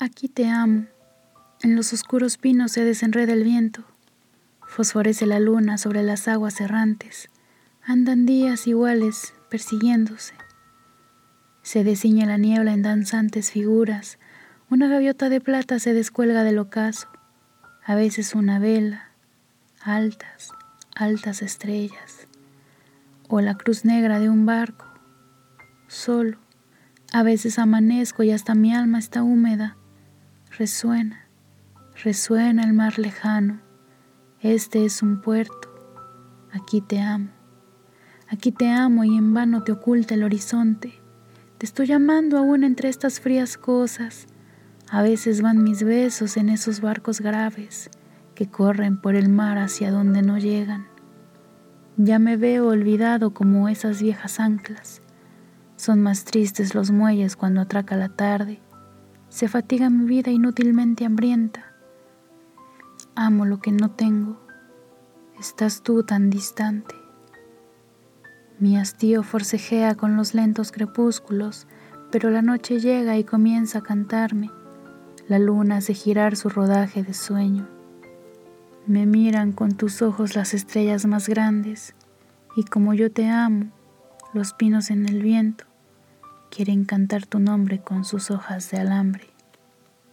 Aquí te amo. En los oscuros pinos se desenreda el viento. Fosforece la luna sobre las aguas errantes. Andan días iguales persiguiéndose. Se desciñe la niebla en danzantes figuras. Una gaviota de plata se descuelga del ocaso. A veces una vela. Altas, altas estrellas. O la cruz negra de un barco. Solo. A veces amanezco y hasta mi alma está húmeda Resuena, resuena el mar lejano. Este es un puerto. Aquí te amo. Aquí te amo y en vano te oculta el horizonte. Te estoy llamando aún entre estas frías cosas. A veces van mis besos en esos barcos graves que corren por el mar hacia donde no llegan. Ya me veo olvidado como esas viejas anclas. Son más tristes los muelles cuando atraca la tarde se fatiga mi vida inútilmente hambrienta. Amo lo que no tengo. Estás tú tan distante. Mi hastío forcejea con los lentos crepúsculos, pero la noche llega y comienza a cantarme. La luna hace girar su rodaje de sueño. Me miran con tus ojos las estrellas más grandes, y como yo te amo, los pinos en el viento quieren cantar tu nombre con sus hojas de alambre.